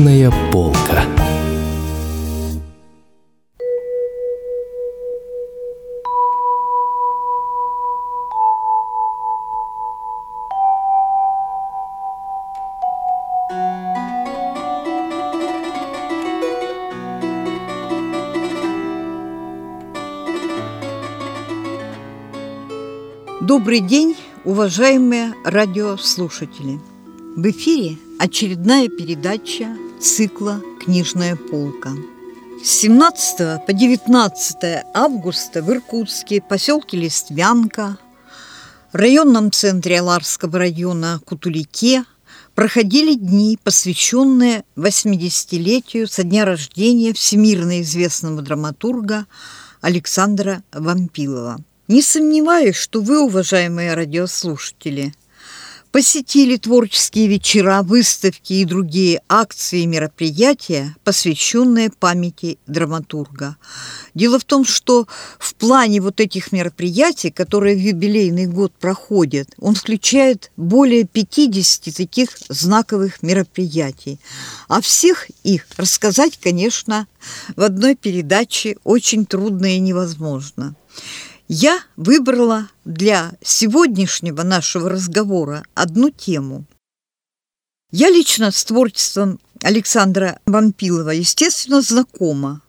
Книжная полка. Добрый день, уважаемые радиослушатели! В эфире очередная передача цикла «Книжная полка». С 17 по 19 августа в Иркутске, поселке Листвянка, районном центре Аларского района Кутулике проходили дни, посвященные 80-летию со дня рождения всемирно известного драматурга Александра Вампилова – не сомневаюсь, что вы, уважаемые радиослушатели, посетили творческие вечера, выставки и другие акции и мероприятия, посвященные памяти драматурга. Дело в том, что в плане вот этих мероприятий, которые в юбилейный год проходят, он включает более 50 таких знаковых мероприятий. А всех их рассказать, конечно, в одной передаче очень трудно и невозможно. Я выбрала для сегодняшнего нашего разговора одну тему. Я лично с творчеством Александра Вампилова, естественно, знакома,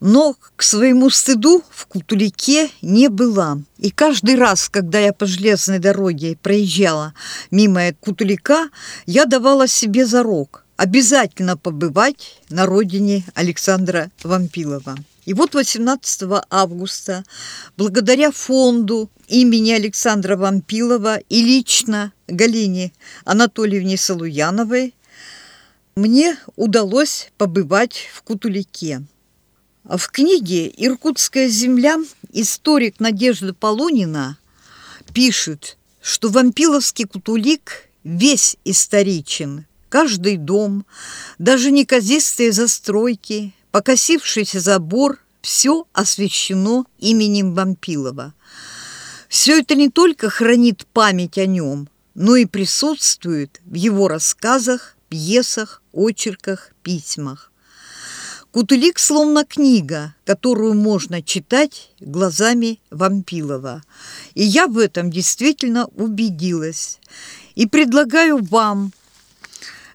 но к своему стыду в Кутулике не была. И каждый раз, когда я по железной дороге проезжала мимо Кутулика, я давала себе зарок обязательно побывать на родине Александра Вампилова. И вот 18 августа, благодаря фонду имени Александра Вампилова и лично Галине Анатольевне Салуяновой, мне удалось побывать в Кутулике. В книге «Иркутская земля» историк Надежда Полунина пишет, что Вампиловский Кутулик весь историчен. Каждый дом, даже неказистые застройки, покосившийся забор, все освещено именем Вампилова. Все это не только хранит память о нем, но и присутствует в его рассказах, пьесах, очерках, письмах. Кутылик словно книга, которую можно читать глазами Вампилова. И я в этом действительно убедилась. И предлагаю вам,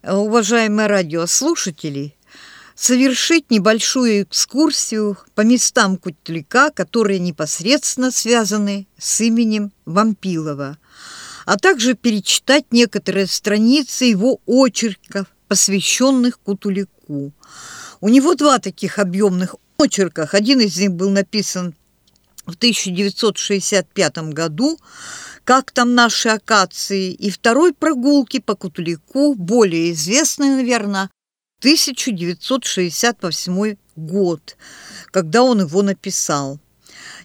уважаемые радиослушатели, совершить небольшую экскурсию по местам Кутлика, которые непосредственно связаны с именем Вампилова, а также перечитать некоторые страницы его очерков, посвященных Кутулику. У него два таких объемных очерках. Один из них был написан в 1965 году «Как там наши акации» и второй «Прогулки по Кутулику», более известный, наверное, 1968 год, когда он его написал.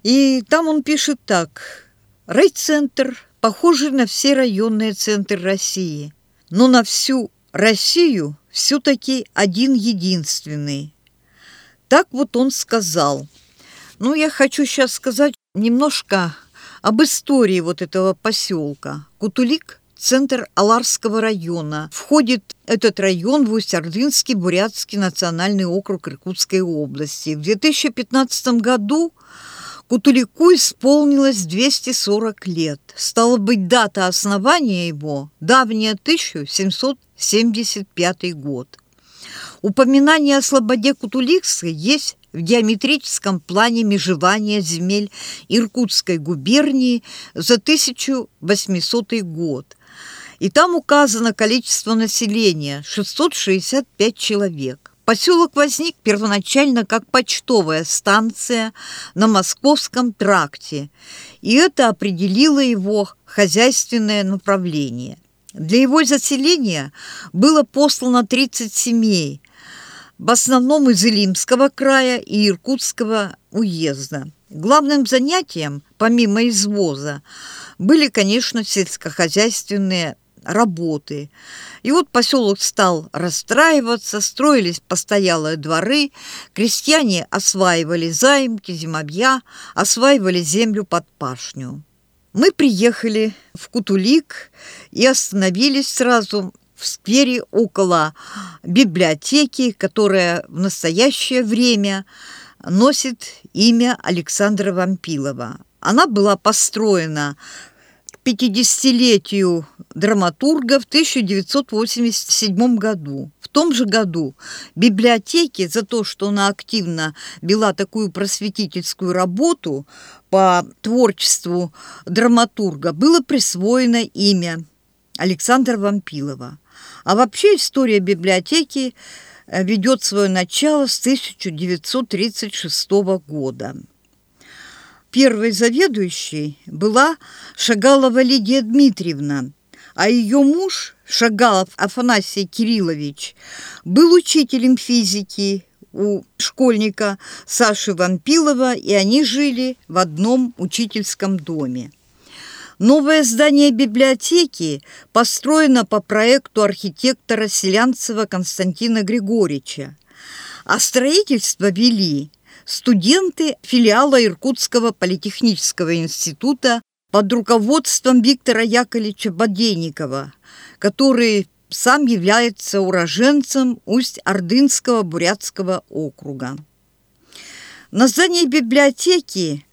И там он пишет так. Райцентр, похожий на все районные центры России, но на всю Россию все-таки один единственный. Так вот он сказал. Ну, я хочу сейчас сказать немножко об истории вот этого поселка. Кутулик – центр Аларского района. Входит этот район в Усть-Ордынский Бурятский национальный округ Иркутской области. В 2015 году Кутулику исполнилось 240 лет. Стало быть, дата основания его – давняя 1775 год. Упоминание о слободе Кутуликской есть в геометрическом плане межевания земель Иркутской губернии за 1800 год – и там указано количество населения – 665 человек. Поселок возник первоначально как почтовая станция на Московском тракте, и это определило его хозяйственное направление. Для его заселения было послано 30 семей, в основном из Илимского края и Иркутского уезда. Главным занятием, помимо извоза, были, конечно, сельскохозяйственные работы. И вот поселок стал расстраиваться, строились постоялые дворы, крестьяне осваивали заимки, зимовья, осваивали землю под пашню. Мы приехали в Кутулик и остановились сразу в сквере около библиотеки, которая в настоящее время носит имя Александра Вампилова. Она была построена 50-летию драматурга в 1987 году. В том же году библиотеке за то, что она активно вела такую просветительскую работу по творчеству драматурга, было присвоено имя Александра Вампилова. А вообще история библиотеки э, ведет свое начало с 1936 года. Первой заведующей была Шагалова Лидия Дмитриевна, а ее муж, Шагалов Афанасий Кириллович, был учителем физики у школьника Саши Вампилова, и они жили в одном учительском доме. Новое здание библиотеки построено по проекту архитектора Селянцева Константина Григорьевича, а строительство вели студенты филиала Иркутского политехнического института под руководством Виктора Яковлевича Бодейникова, который сам является уроженцем Усть-Ордынского Бурятского округа. На здании библиотеки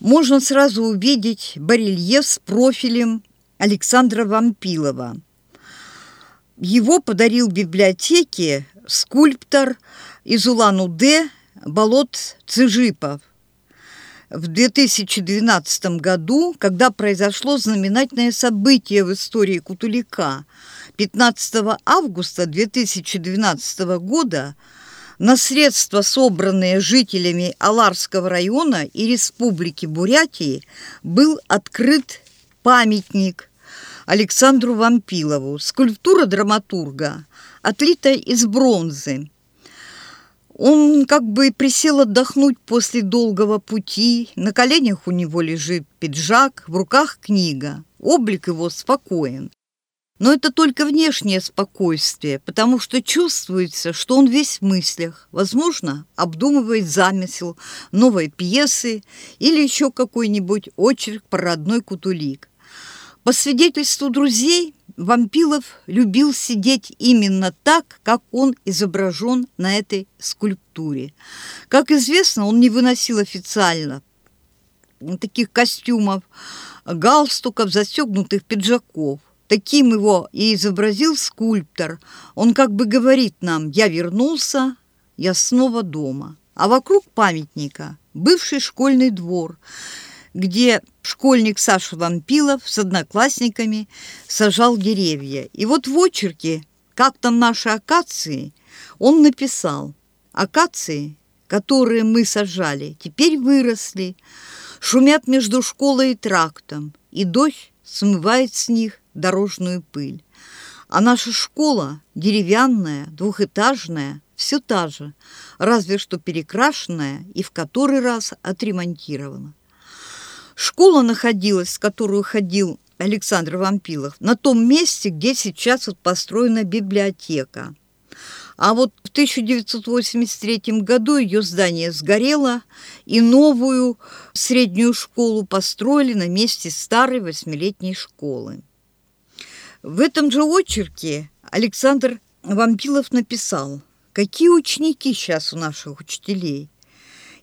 можно сразу увидеть барельеф с профилем Александра Вампилова. Его подарил библиотеке скульптор из Улан-Удэ Болот Цижипов. В 2012 году, когда произошло знаменательное событие в истории Кутулика, 15 августа 2012 года на средства, собранные жителями Аларского района и Республики Бурятии, был открыт памятник Александру Вампилову, скульптура драматурга, отлитая из бронзы. Он как бы присел отдохнуть после долгого пути, на коленях у него лежит пиджак, в руках книга, облик его спокоен. Но это только внешнее спокойствие, потому что чувствуется, что он весь в мыслях, возможно, обдумывает замысел новой пьесы или еще какой-нибудь очерк про родной Кутулик. По свидетельству друзей, Вампилов любил сидеть именно так, как он изображен на этой скульптуре. Как известно, он не выносил официально таких костюмов, галстуков, застегнутых пиджаков. Таким его и изобразил скульптор. Он как бы говорит нам «я вернулся, я снова дома». А вокруг памятника бывший школьный двор, где школьник Саша Вампилов с одноклассниками сажал деревья. И вот в очерке «Как там наши акации» он написал «Акации, которые мы сажали, теперь выросли, шумят между школой и трактом, и дождь смывает с них дорожную пыль. А наша школа, деревянная, двухэтажная, все та же, разве что перекрашенная и в который раз отремонтирована. Школа находилась, в которую ходил Александр Вампилов, на том месте, где сейчас вот построена библиотека. А вот в 1983 году ее здание сгорело, и новую среднюю школу построили на месте старой восьмилетней школы. В этом же очерке Александр Вампилов написал, какие ученики сейчас у наших учителей.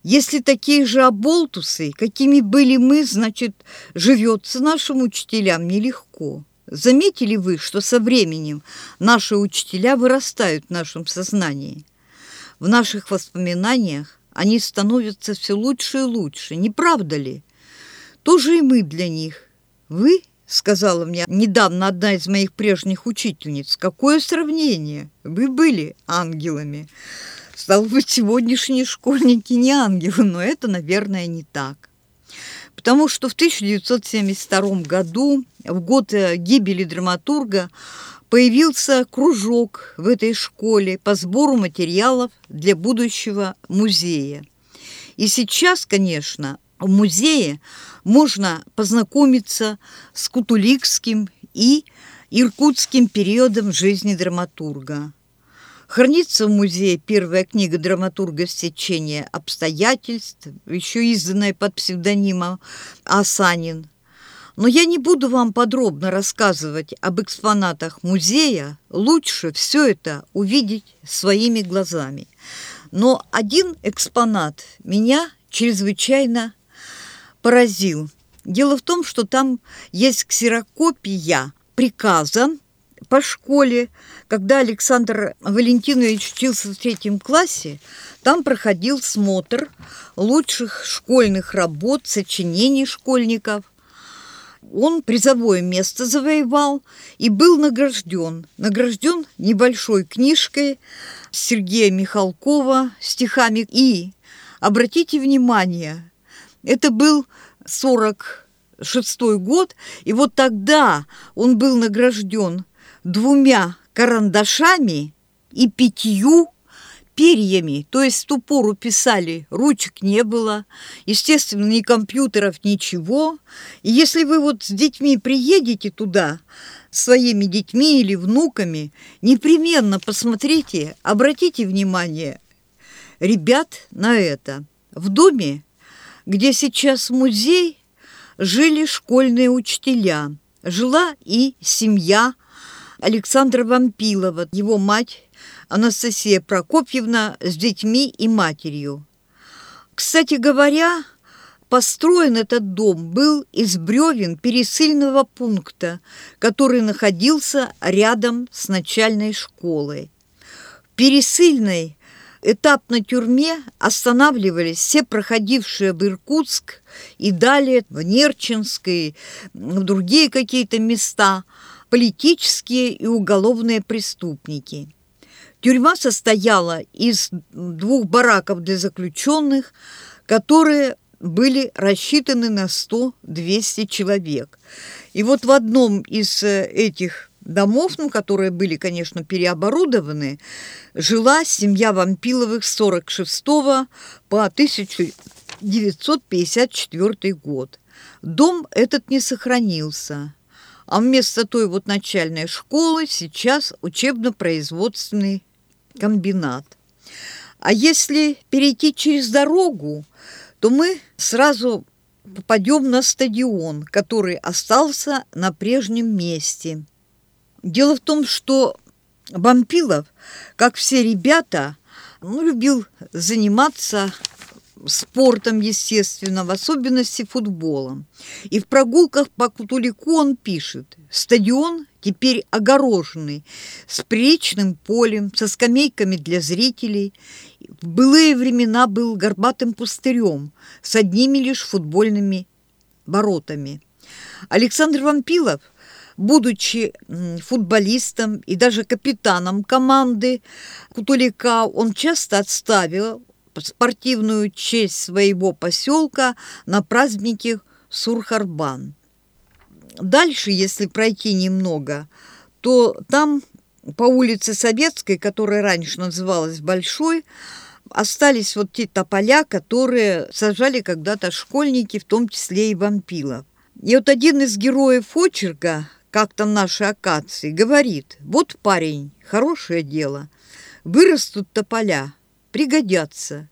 Если такие же оболтусы, какими были мы, значит, живется нашим учителям нелегко. Заметили вы, что со временем наши учителя вырастают в нашем сознании? В наших воспоминаниях они становятся все лучше и лучше, не правда ли? Тоже и мы для них. Вы сказала мне недавно одна из моих прежних учительниц. Какое сравнение? Вы были ангелами. Стало быть, сегодняшние школьники не ангелы, но это, наверное, не так. Потому что в 1972 году, в год э, гибели драматурга, появился кружок в этой школе по сбору материалов для будущего музея. И сейчас, конечно, в музее можно познакомиться с кутуликским и иркутским периодом жизни драматурга. Хранится в музее первая книга драматурга «Стечение обстоятельств», еще изданная под псевдонимом Асанин. Но я не буду вам подробно рассказывать об экспонатах музея, лучше все это увидеть своими глазами. Но один экспонат меня чрезвычайно поразил. Дело в том, что там есть ксерокопия приказа по школе, когда Александр Валентинович учился в третьем классе, там проходил смотр лучших школьных работ, сочинений школьников. Он призовое место завоевал и был награжден. Награжден небольшой книжкой Сергея Михалкова стихами. И, обратите внимание, это был 46 год, и вот тогда он был награжден двумя карандашами и пятью перьями, то есть в ту пору писали, ручек не было, естественно, ни компьютеров, ничего. И если вы вот с детьми приедете туда, своими детьми или внуками, непременно посмотрите, обратите внимание, ребят, на это. В доме, где сейчас музей, жили школьные учителя, жила и семья Александра Вампилова, его мать Анастасия Прокопьевна с детьми и матерью. Кстати говоря, построен этот дом был из бревен пересыльного пункта, который находился рядом с начальной школой. В пересыльной этапной тюрьме останавливались все проходившие в Иркутск и далее в Нерчинск и в другие какие-то места – политические и уголовные преступники. Тюрьма состояла из двух бараков для заключенных, которые были рассчитаны на 100-200 человек. И вот в одном из э, этих домов, ну, которые были, конечно, переоборудованы, жила семья Вампиловых с 46 по 1954 год. Дом этот не сохранился а вместо той вот начальной школы сейчас учебно-производственный комбинат. А если перейти через дорогу, то мы сразу попадем на стадион, который остался на прежнем месте. Дело в том, что Бампилов, как все ребята, ну, любил заниматься спортом, естественно, в особенности футболом. И в прогулках по Кутулику он пишет, стадион теперь огороженный, с пречным полем, со скамейками для зрителей. В былые времена был горбатым пустырем с одними лишь футбольными воротами. Александр Вампилов, будучи футболистом и даже капитаном команды Кутулика, он часто отставил спортивную честь своего поселка на празднике Сурхарбан. Дальше, если пройти немного, то там по улице Советской, которая раньше называлась Большой, остались вот те тополя, которые сажали когда-то школьники, в том числе и вампилов. И вот один из героев очерка, как там наши акации, говорит, вот парень, хорошее дело, вырастут тополя, пригодятся.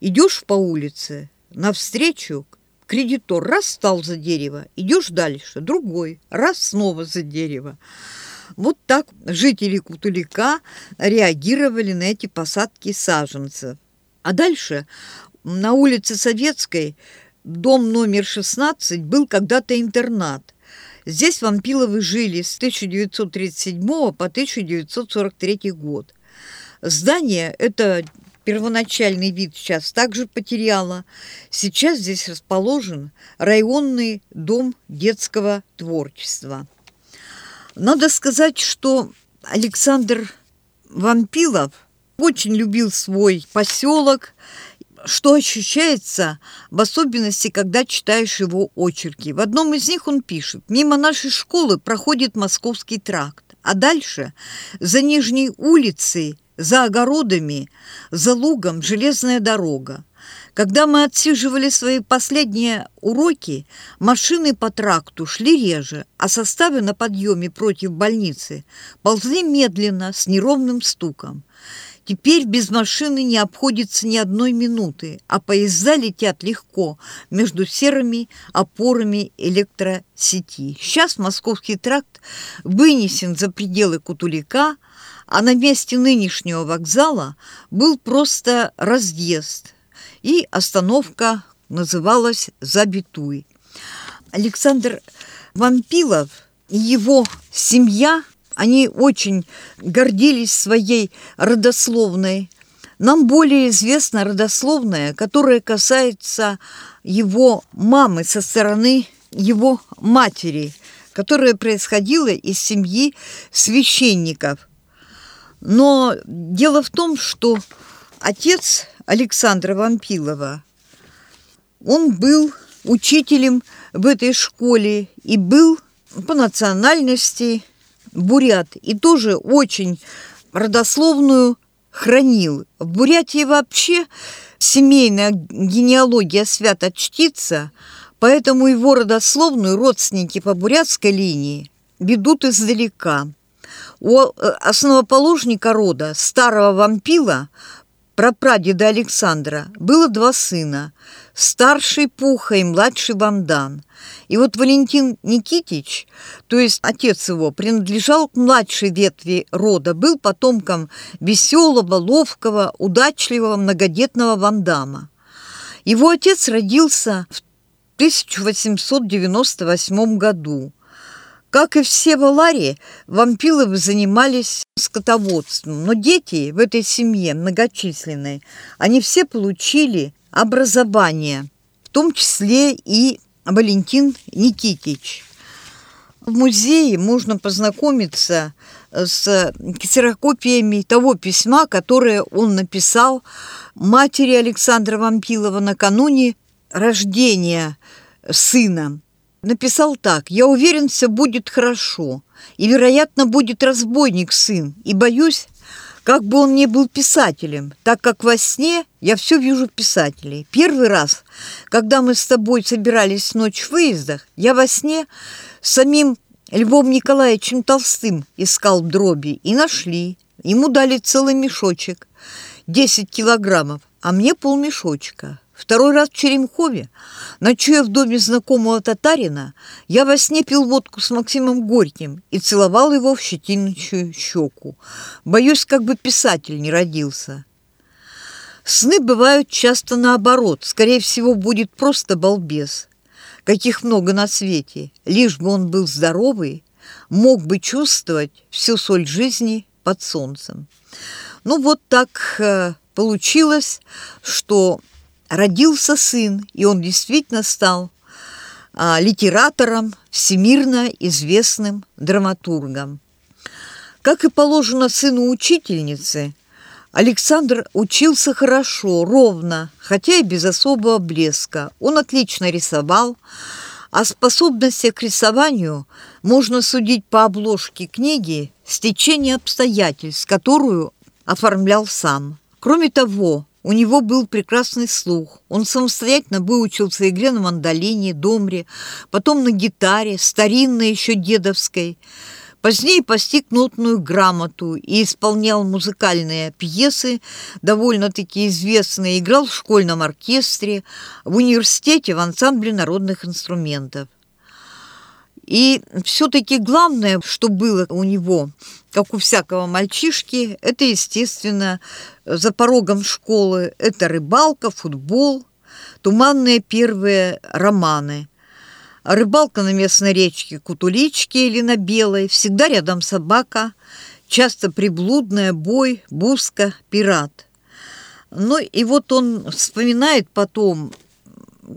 Идешь по улице, навстречу кредитор раз стал за дерево, идешь дальше, другой, раз снова за дерево. Вот так жители Кутулика реагировали на эти посадки саженцев. А дальше на улице Советской дом номер 16 был когда-то интернат. Здесь вампиловы жили с 1937 по 1943 год. Здание это первоначальный вид сейчас также потеряла. Сейчас здесь расположен районный дом детского творчества. Надо сказать, что Александр Вампилов очень любил свой поселок, что ощущается в особенности, когда читаешь его очерки. В одном из них он пишет «Мимо нашей школы проходит Московский тракт, а дальше, за Нижней улицей, за огородами, за лугом железная дорога. Когда мы отсиживали свои последние уроки, машины по тракту шли реже, а составы на подъеме против больницы ползли медленно, с неровным стуком. Теперь без машины не обходится ни одной минуты, а поезда летят легко между серыми опорами электросети. Сейчас Московский тракт вынесен за пределы Кутулика, а на месте нынешнего вокзала был просто разъезд, и остановка называлась «Забитуй». Александр Вампилов и его семья – они очень гордились своей родословной. Нам более известна родословная, которая касается его мамы со стороны его матери, которая происходила из семьи священников. Но дело в том, что отец Александра Вампилова, он был учителем в этой школе и был по национальности бурят, и тоже очень родословную хранил. В Бурятии вообще семейная генеалогия свято чтится, поэтому его родословную родственники по бурятской линии ведут издалека. У э, основоположника рода, старого вампила, прапрадеда Александра, было два сына – старший Пуха и младший Вандан. И вот Валентин Никитич, то есть отец его, принадлежал к младшей ветви рода, был потомком веселого, ловкого, удачливого, многодетного Вандама. Его отец родился в 1898 году. Как и все в Аларе, вампиловы занимались скотоводством, но дети в этой семье многочисленные, они все получили образование, в том числе и Валентин Никитич. В музее можно познакомиться с ксерокопиями того письма, которое он написал матери Александра Вампилова накануне рождения сына. Написал так «Я уверен, все будет хорошо, и, вероятно, будет разбойник сын, и боюсь, как бы он ни был писателем, так как во сне я все вижу писателей. Первый раз, когда мы с тобой собирались ночь в выездах, я во сне самим Львом Николаевичем Толстым искал дроби и нашли. Ему дали целый мешочек, 10 килограммов, а мне полмешочка. Второй раз в Черемхове, ночуя в доме знакомого татарина, я во сне пил водку с Максимом Горьким и целовал его в щетиночную щеку. Боюсь, как бы писатель не родился. Сны бывают часто наоборот. Скорее всего, будет просто балбес. Каких много на свете. Лишь бы он был здоровый, мог бы чувствовать всю соль жизни под солнцем. Ну вот так э, получилось, что родился сын, и он действительно стал а, литератором, всемирно известным драматургом. Как и положено сыну учительницы, Александр учился хорошо, ровно, хотя и без особого блеска. Он отлично рисовал, о способностях к рисованию можно судить по обложке книги «Стечение обстоятельств», которую оформлял сам. Кроме того, у него был прекрасный слух. Он самостоятельно выучился игре на мандолине, домре, потом на гитаре, старинной еще дедовской. Позднее постиг нотную грамоту и исполнял музыкальные пьесы, довольно-таки известные, играл в школьном оркестре, в университете в ансамбле народных инструментов. И все-таки главное, что было у него, как у всякого мальчишки, это, естественно, за порогом школы, это рыбалка, футбол, туманные первые романы. Рыбалка на местной речке Кутуличке или на Белой, всегда рядом собака, часто приблудная, бой, буска, пират. Ну и вот он вспоминает потом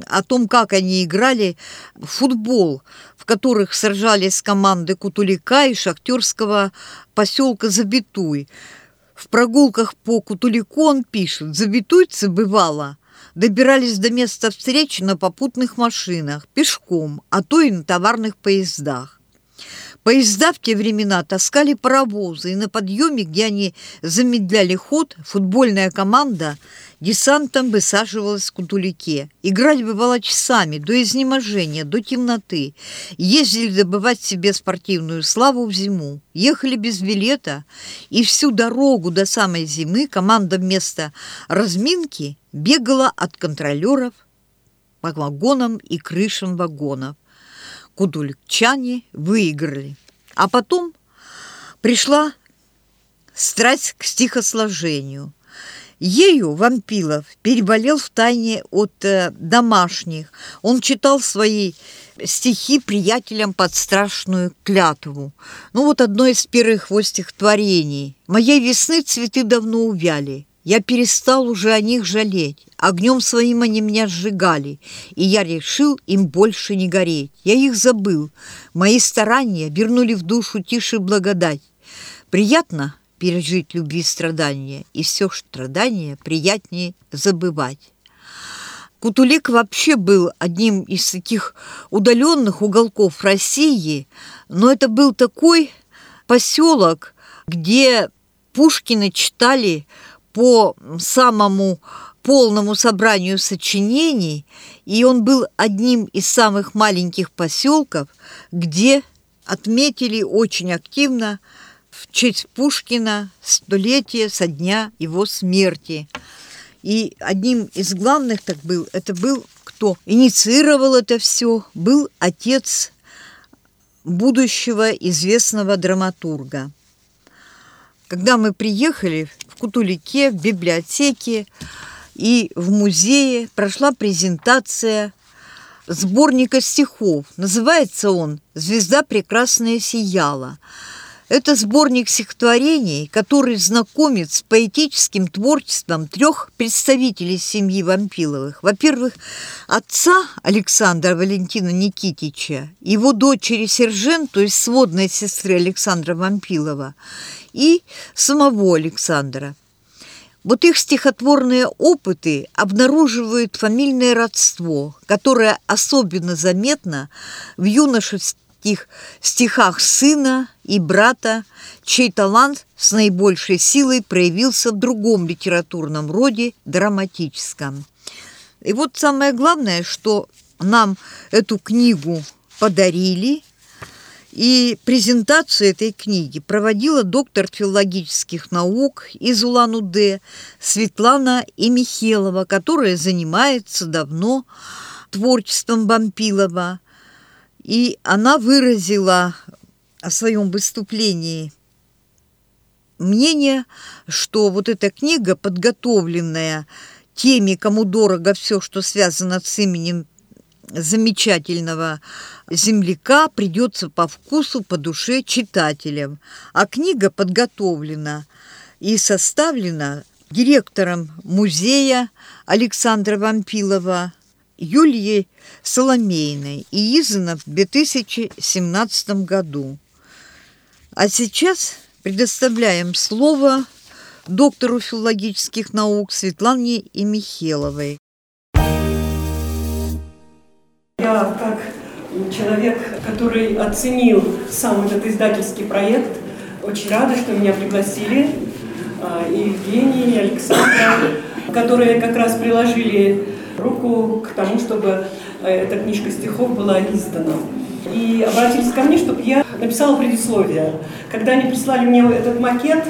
о том, как они играли в футбол, которых сражались команды Кутулика и шахтерского поселка Забитуй. В прогулках по Кутулику он пишет, забитуйцы бывало, добирались до места встречи на попутных машинах, пешком, а то и на товарных поездах. По Поезда в те времена таскали паровозы, и на подъеме, где они замедляли ход, футбольная команда десантом высаживалась в Кутулике. Играть бывало часами, до изнеможения, до темноты. Ездили добывать себе спортивную славу в зиму. Ехали без билета, и всю дорогу до самой зимы команда вместо разминки бегала от контролеров по вагонам и крышам вагонов кудулькчане выиграли. А потом пришла страсть к стихосложению. Ею Вампилов переболел в тайне от э, домашних. Он читал свои стихи приятелям под страшную клятву. Ну вот одно из первых его стихотворений. «Моей весны цветы давно увяли, я перестал уже о них жалеть. Огнем своим они меня сжигали, и я решил им больше не гореть. Я их забыл. Мои старания вернули в душу тише благодать. Приятно пережить любви страдания, и все страдания приятнее забывать. Кутулек вообще был одним из таких удаленных уголков России, но это был такой поселок, где Пушкина читали по самому полному собранию сочинений, и он был одним из самых маленьких поселков, где отметили очень активно в честь Пушкина столетие со дня его смерти. И одним из главных так был, это был кто инициировал это все, был отец будущего известного драматурга. Когда мы приехали Кутулике, в библиотеке и в музее прошла презентация сборника стихов. Называется он «Звезда прекрасная сияла». Это сборник стихотворений, который знакомит с поэтическим творчеством трех представителей семьи Вампиловых. Во-первых, отца Александра Валентина Никитича, его дочери Сержен, то есть сводной сестры Александра Вампилова, и самого Александра. Вот их стихотворные опыты обнаруживают фамильное родство, которое особенно заметно в юношеских стихах сына и брата, чей талант с наибольшей силой проявился в другом литературном роде, драматическом. И вот самое главное, что нам эту книгу подарили – и презентацию этой книги проводила доктор филологических наук из Улан-Удэ Светлана Имихелова, которая занимается давно творчеством Бампилова. И она выразила о своем выступлении мнение, что вот эта книга, подготовленная теми, кому дорого все, что связано с именем замечательного земляка придется по вкусу, по душе читателям. А книга подготовлена и составлена директором музея Александра Вампилова Юлией Соломейной и издана в 2017 году. А сейчас предоставляем слово доктору филологических наук Светлане Имихеловой. Я как человек, который оценил сам этот издательский проект, очень рада, что меня пригласили а, и Евгений, и Александра, которые как раз приложили руку к тому, чтобы э, эта книжка стихов была издана. И обратились ко мне, чтобы я написала предисловие. Когда они прислали мне этот макет,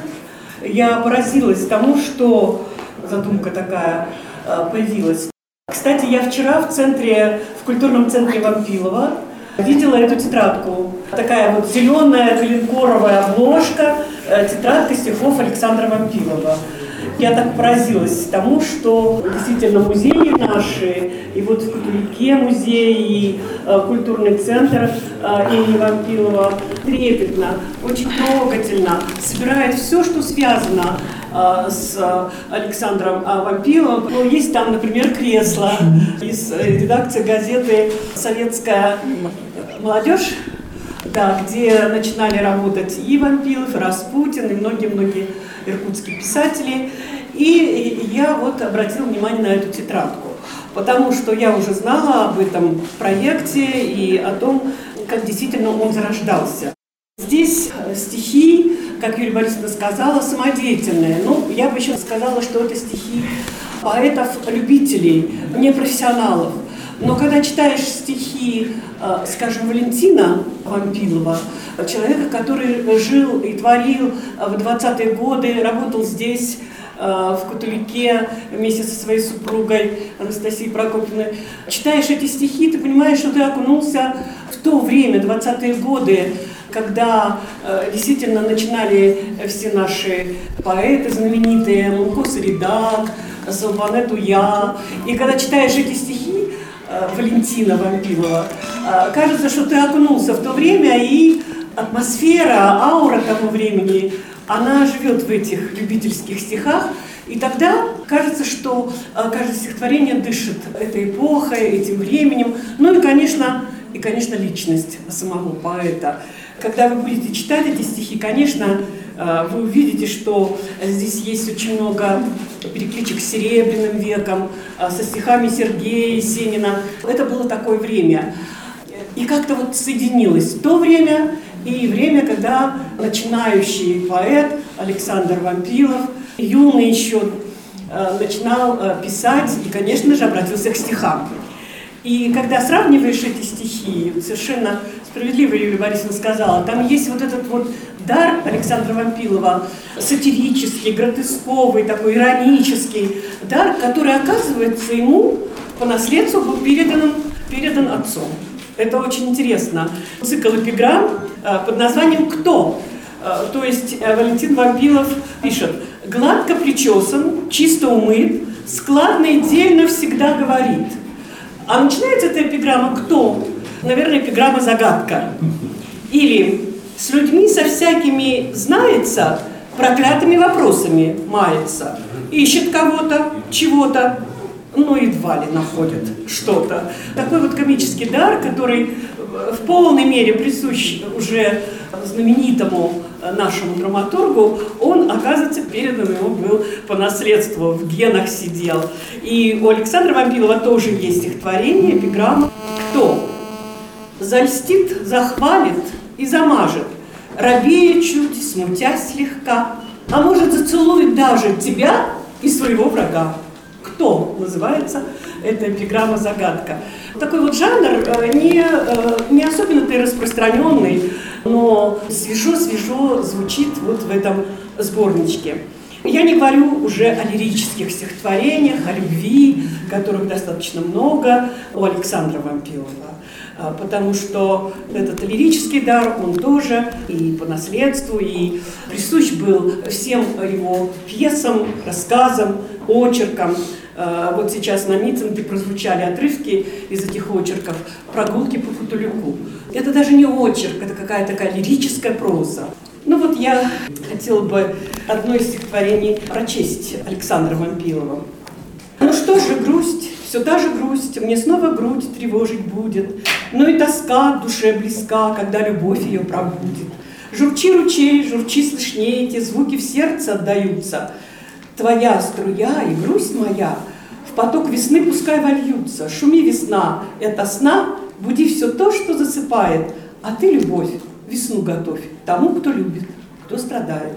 я поразилась тому, что задумка такая э, появилась. Кстати, я вчера в центре, в культурном центре Вампилова видела эту тетрадку. Такая вот зеленая коленкоровая обложка, э, тетрадка стихов Александра Вампилова. Я так поразилась тому, что действительно музеи наши, и вот в Католике музей, и э, культурный центр э, имени Вампилова трепетно, очень трогательно собирает все, что связано а, с Александром Вампиловым. Ну, есть там, например, кресло из э, редакции газеты «Советская молодежь», да, где начинали работать и Вампилов, и Распутин, и многие-многие иркутские писатели. И я вот обратила внимание на эту тетрадку, потому что я уже знала об этом проекте и о том, как действительно он зарождался. Здесь стихи, как Юлия Борисовна сказала, самодеятельные. Ну, я бы еще сказала, что это стихи поэтов-любителей, не профессионалов. Но когда читаешь стихи, э, скажем, Валентина Вампилова, человека, который жил и творил в 20-е годы, работал здесь, э, в Кутулике вместе со своей супругой Анастасией Прокопьевной. Читаешь эти стихи, ты понимаешь, что ты окунулся в то время, 20-е годы, когда э, действительно начинали все наши поэты знаменитые, Мунко Саридак, Салбанет Я. И когда читаешь эти стихи э, Валентина Вампилова, кажется, что ты окунулся в то время, и атмосфера, аура того времени, она живет в этих любительских стихах. И тогда кажется, что э, каждое стихотворение дышит этой эпохой, этим временем. Ну и, конечно, и, конечно, личность самого поэта. Когда вы будете читать эти стихи, конечно, э, вы увидите, что здесь есть очень много перекличек с Серебряным веком, со стихами Сергея Есенина. Это было такое время. И как-то вот соединилось то время и время, когда начинающий поэт Александр Вампилов, юный еще, э, начинал писать и, конечно же, обратился к стихам. И когда сравниваешь эти стихи, совершенно справедливо Юлия Борисовна сказала, там есть вот этот вот дар Александра Вампилова, сатирический, гротесковый, такой иронический дар, который, оказывается, ему по наследству был передан, передан отцом. Это очень интересно. Цикл эпиграмм э, под названием «Кто?». Э, то есть э, Валентин Вампилов пишет «Гладко причесан, чисто умыт, складно и дельно всегда говорит». А начинается эта эпиграмма «Кто?». Наверное, эпиграмма «Загадка». Или «С людьми со всякими знается, проклятыми вопросами мается, ищет кого-то, чего-то, но едва ли находит что-то». Такой вот комический дар, который в полной мере присущ уже знаменитому нашему драматургу, он, оказывается, передан ему был по наследству, в генах сидел. И у Александра Вампилова тоже есть стихотворение, эпиграмма «Кто?» Зальстит, захвалит и замажет, Робея чуть, смутясь слегка, А может, зацелует даже тебя и своего врага. Кто называется эта эпиграмма-загадка. Такой вот жанр э, не, э, не особенно-то распространенный, но свежо-свежо звучит вот в этом сборничке. Я не говорю уже о лирических стихотворениях, о любви, которых достаточно много у Александра Вампилова а, потому что этот лирический дар, он тоже и по наследству, и присущ был всем его пьесам, рассказам, очеркам. А, вот сейчас на митинге прозвучали отрывки из этих очерков «Прогулки по Футулюку». Это даже не очерк, это какая-то такая лирическая проза. Ну вот я хотела бы одно из стихотворений прочесть Александра Вампилова. Ну что же, грусть, все та же грусть, мне снова грудь тревожить будет, но и тоска душе близка, когда любовь ее пробудет. Журчи ручей, журчи слышнее, эти звуки в сердце отдаются. Твоя струя и грусть моя в поток весны пускай вольются. Шуми весна, это сна, буди все то, что засыпает, а ты, любовь, весну готовь тому, кто любит, кто страдает.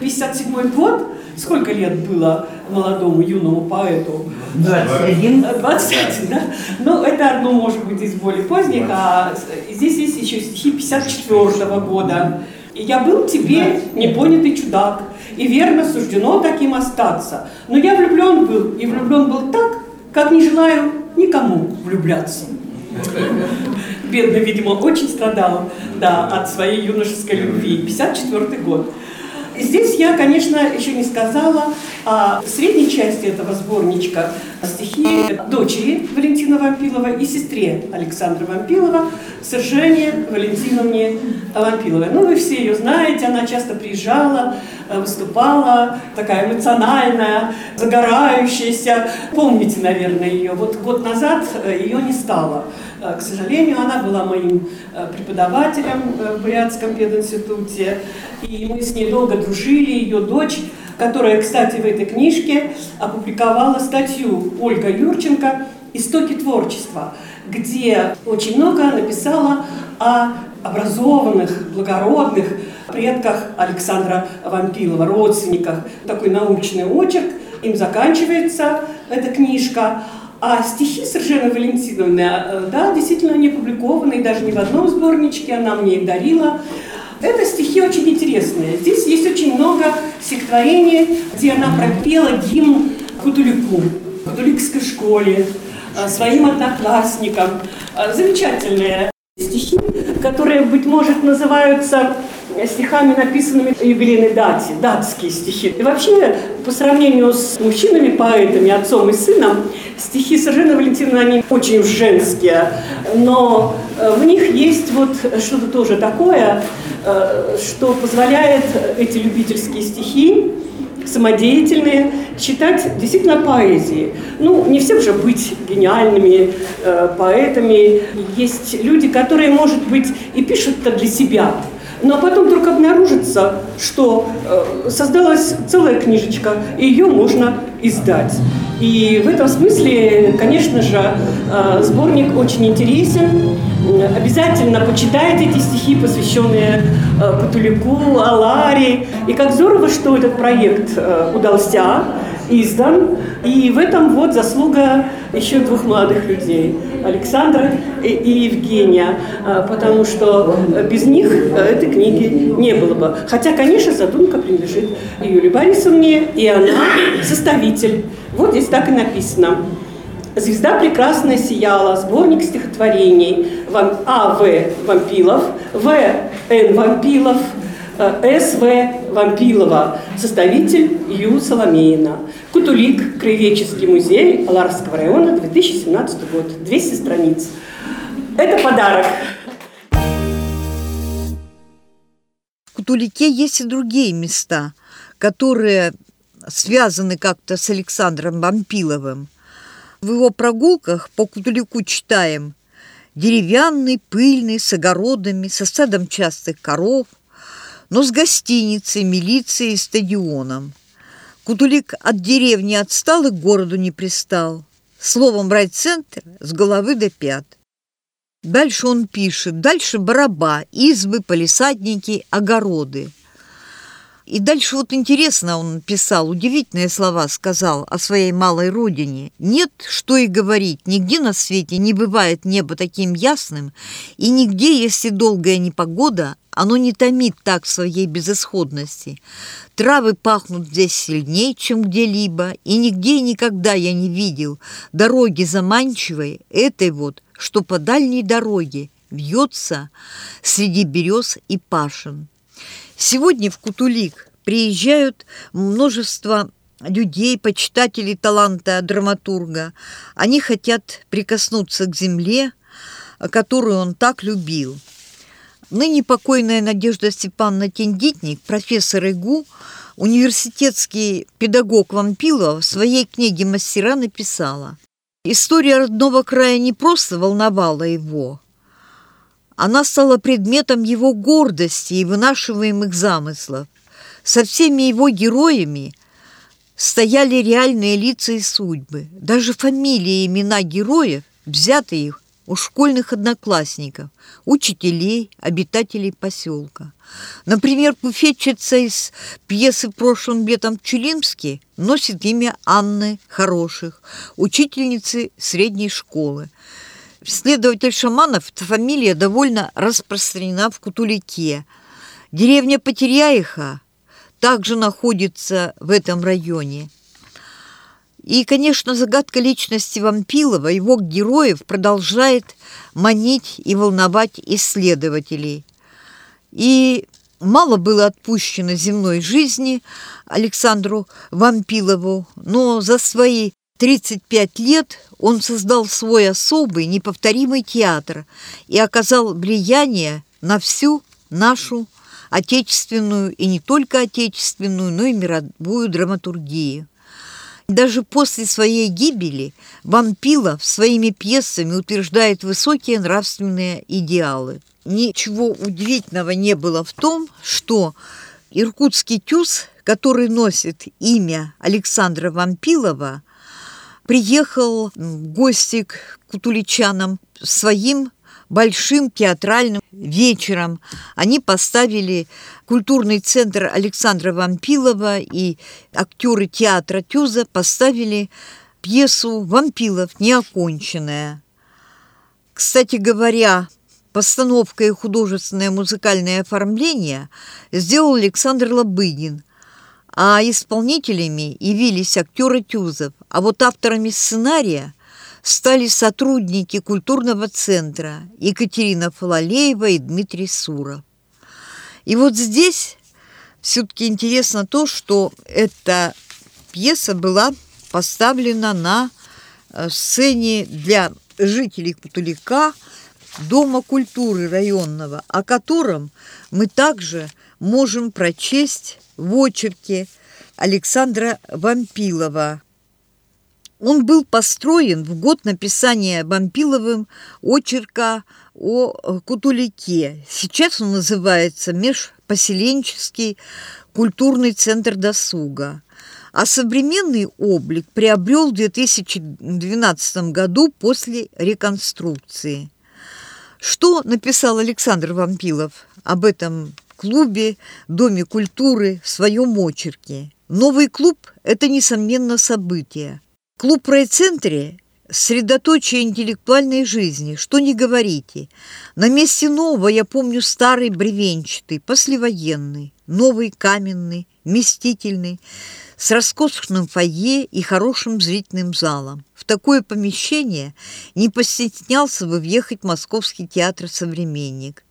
57 год, сколько лет было молодому юному поэту? 21. 21, да? Ну, это одно может быть из более поздних, а здесь есть еще стихи 54 -го года. И я был тебе непонятый чудак, и верно суждено таким остаться. Но я влюблен был, и влюблен был так, как не желаю никому влюбляться. Бедный, видимо, очень страдал да, от своей юношеской любви. 54 год. Здесь я, конечно, еще не сказала о средней части этого сборничка стихи дочери Валентина Вампилова и сестре Александра Вампилова, Сержане Валентиновне Вампиловой. Ну, вы все ее знаете, она часто приезжала, выступала, такая эмоциональная, загорающаяся. Помните, наверное, ее. Вот год назад ее не стало. К сожалению, она была моим преподавателем в Бурятском пединституте, и мы с ней долго дружили, ее дочь, которая, кстати, в этой книжке опубликовала статью Ольга Юрченко «Истоки творчества», где очень много написала о образованных, благородных предках Александра Вампилова, родственниках. Такой научный очерк. Им заканчивается эта книжка. А стихи Сержены Валентиновны, э, да, действительно, они опубликованы, даже не в одном сборничке, она мне их дарила. Это стихи очень интересные. Здесь есть очень много стихотворений, где она пропела гимн Кутулику, Кутуликской школе, э, своим одноклассникам. Э, замечательные стихи, которые, быть может, называются стихами, написанными юбилейной дате, датские стихи. И вообще, по сравнению с мужчинами-поэтами, отцом и сыном, стихи Сержена Валентиновны, они очень женские, но э, в них есть вот что-то тоже такое, э, что позволяет эти любительские стихи самодеятельные, читать действительно поэзии. Ну, не всем же быть гениальными э, поэтами. Есть люди, которые, может быть, и пишут это для себя, но потом вдруг обнаружится, что э, создалась целая книжечка, и ее можно издать. И в этом смысле, конечно же, э, сборник очень интересен. Обязательно почитайте эти стихи, посвященные э, Катулику, Аларе. И как здорово, что этот проект э, удался, издан. И в этом вот заслуга еще двух молодых людей, Александра и, Евгения, потому что без них этой книги не было бы. Хотя, конечно, задумка принадлежит Юлии Борисовне, и она составитель. Вот здесь так и написано. «Звезда прекрасная сияла», сборник стихотворений А. В. Вампилов, В. Н. Вампилов, э, С. В. Вампилова, составитель Ю. Соломеина. Кутулик, Краеведческий музей Аларского района, 2017 год, 200 страниц. Это подарок. В Кутулике есть и другие места, которые связаны как-то с Александром Вампиловым. В его прогулках по Кутулику читаем «Деревянный, пыльный, с огородами, со стадом частых коров, но с гостиницей, милицией и стадионом. Кутулик от деревни отстал и к городу не пристал. Словом, райцентр с головы до пят. Дальше он пишет, дальше бараба, избы, полисадники, огороды – и дальше вот интересно он писал, удивительные слова сказал о своей малой родине. Нет, что и говорить, нигде на свете не бывает небо таким ясным, и нигде, если долгая непогода, оно не томит так в своей безысходности. Травы пахнут здесь сильнее, чем где-либо, и нигде и никогда я не видел дороги заманчивой, этой вот, что по дальней дороге вьется среди берез и пашин. Сегодня в Кутулик приезжают множество людей, почитателей таланта драматурга. Они хотят прикоснуться к земле, которую он так любил. Ныне покойная Надежда Степановна Тендитник, профессор ИГУ, университетский педагог Вампилова в своей книге «Мастера» написала «История родного края не просто волновала его, она стала предметом его гордости и вынашиваемых замыслов. Со всеми его героями стояли реальные лица и судьбы. Даже фамилии и имена героев, взяты их у школьных одноклассников, учителей, обитателей поселка. Например, буфетчица из пьесы «Прошлым летом в Чулимске» носит имя Анны Хороших, учительницы средней школы. Следователь Шаманов, фамилия довольно распространена в Кутулике. Деревня Потеряиха также находится в этом районе. И, конечно, загадка личности Вампилова, его героев продолжает манить и волновать исследователей. И мало было отпущено земной жизни Александру Вампилову, но за свои 35 лет он создал свой особый, неповторимый театр и оказал влияние на всю нашу отечественную и не только отечественную, но и мировую драматургию. Даже после своей гибели Вампилов своими пьесами утверждает высокие нравственные идеалы. Ничего удивительного не было в том, что иркутский тюз, который носит имя Александра Вампилова, приехал в гости к кутуличанам своим большим театральным вечером. Они поставили культурный центр Александра Вампилова и актеры театра Тюза поставили пьесу «Вампилов. Неоконченная». Кстати говоря, постановка и художественное музыкальное оформление сделал Александр Лобыгин, а исполнителями явились актеры Тюзов, а вот авторами сценария стали сотрудники культурного центра Екатерина Фалалеева и Дмитрий Суров. И вот здесь все-таки интересно то, что эта пьеса была поставлена на э, сцене для жителей Кутулика Дома культуры районного, о котором мы также можем прочесть в очерке Александра Вампилова. Он был построен в год написания Вампиловым очерка о Кутулике. Сейчас он называется Межпоселенческий культурный центр досуга. А современный облик приобрел в 2012 году после реконструкции. Что написал Александр Вампилов об этом клубе, Доме культуры в своем очерке? Новый клуб – это, несомненно, событие. Клуб в райцентре – средоточие интеллектуальной жизни, что не говорите. На месте нового я помню старый бревенчатый, послевоенный, новый каменный, вместительный, с роскошным фойе и хорошим зрительным залом. В такое помещение не постеснялся бы въехать Московский театр «Современник».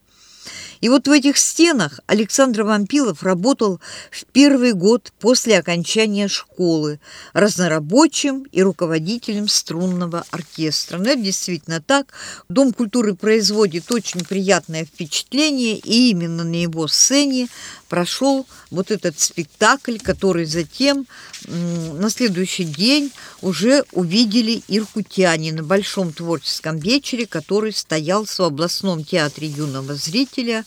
И вот в этих стенах Александр Вампилов работал в первый год после окончания школы разнорабочим и руководителем струнного оркестра. Но это действительно так. Дом культуры производит очень приятное впечатление, и именно на его сцене прошел вот этот спектакль, который затем на следующий день уже увидели иркутяне на большом творческом вечере, который стоял в областном театре юного зрителя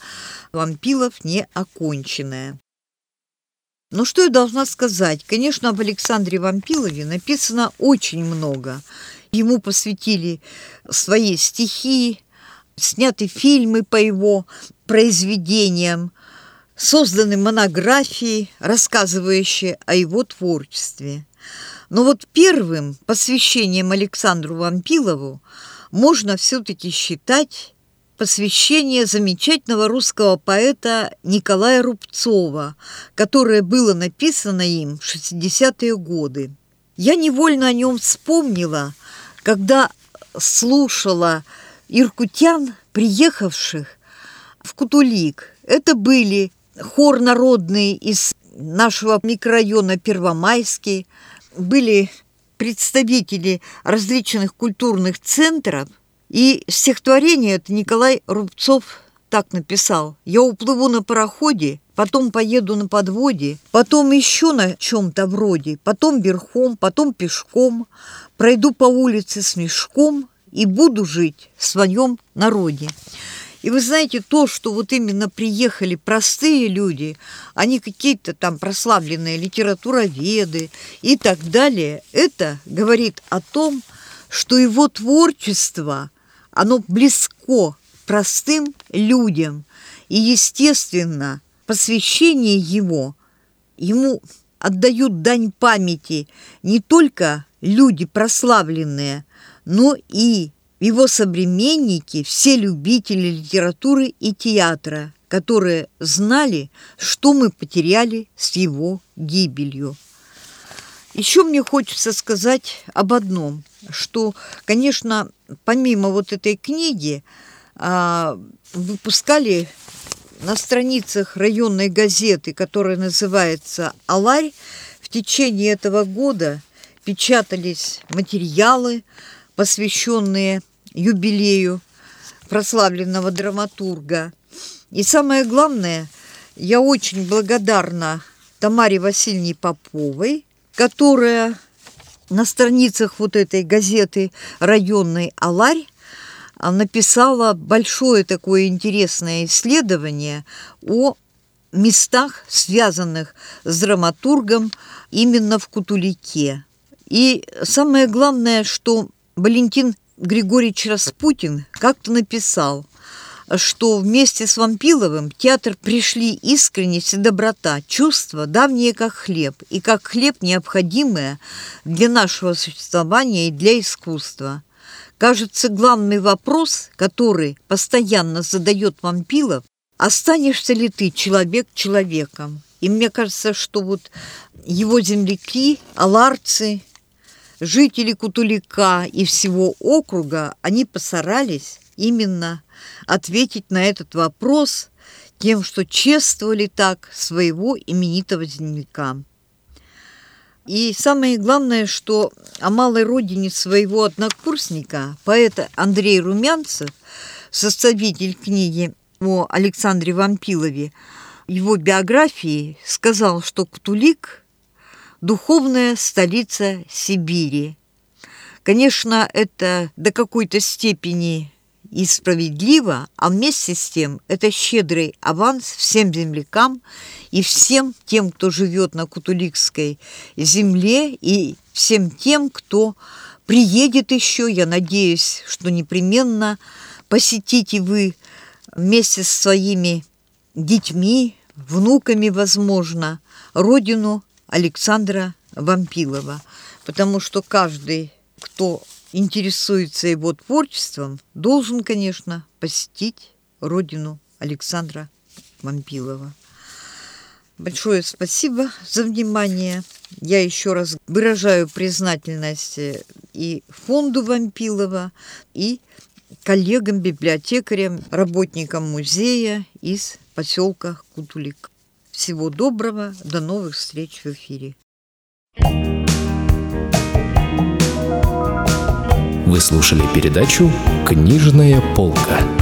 «Вампилов неоконченная». Но что я должна сказать? Конечно, об Александре Вампилове написано очень много. Ему посвятили свои стихи, сняты фильмы по его произведениям созданы монографии, рассказывающие о его творчестве. Но вот первым посвящением Александру Вампилову можно все-таки считать посвящение замечательного русского поэта Николая Рубцова, которое было написано им в 60-е годы. Я невольно о нем вспомнила, когда слушала иркутян, приехавших в Кутулик. Это были хор народный из нашего микрорайона Первомайский, были представители различных культурных центров, и стихотворение это Николай Рубцов так написал. «Я уплыву на пароходе, потом поеду на подводе, потом еще на чем-то вроде, потом верхом, потом пешком, пройду по улице с мешком и буду жить в своем народе». И вы знаете, то, что вот именно приехали простые люди, они какие-то там прославленные литературоведы и так далее, это говорит о том, что его творчество, оно близко простым людям. И, естественно, посвящение его, ему отдают дань памяти не только люди прославленные, но и его современники, все любители литературы и театра, которые знали, что мы потеряли с его гибелью. Еще мне хочется сказать об одном, что, конечно, помимо вот этой книги, а, выпускали на страницах районной газеты, которая называется «Аларь», в течение этого года печатались материалы, посвященные юбилею прославленного драматурга. И самое главное, я очень благодарна Тамаре Васильевне Поповой, которая на страницах вот этой газеты районной «Аларь» написала большое такое интересное исследование о местах, связанных с драматургом именно в Кутулике. И самое главное, что Валентин Григорьевич Распутин как-то написал, что вместе с Вампиловым в театр пришли искренность и доброта, чувства давние как хлеб, и как хлеб необходимое для нашего существования и для искусства. Кажется, главный вопрос, который постоянно задает Вампилов, останешься ли ты человек человеком? И мне кажется, что вот его земляки, аларцы, жители Кутулика и всего округа, они постарались именно ответить на этот вопрос тем, что чествовали так своего именитого земляка. И самое главное, что о малой родине своего однокурсника, поэта Андрей Румянцев, составитель книги о Александре Вампилове, его биографии сказал, что Кутулик – духовная столица Сибири. Конечно, это до какой-то степени и справедливо, а вместе с тем это щедрый аванс всем землякам и всем тем, кто живет на Кутуликской земле, и всем тем, кто приедет еще, я надеюсь, что непременно посетите вы вместе с своими детьми, внуками, возможно, родину Александра Вампилова, потому что каждый, кто интересуется его творчеством, должен, конечно, посетить родину Александра Вампилова. Большое спасибо за внимание. Я еще раз выражаю признательность и фонду Вампилова, и коллегам-библиотекарям, работникам музея из поселка Кутулик. Всего доброго, до новых встреч в эфире. Вы слушали передачу «Книжная полка».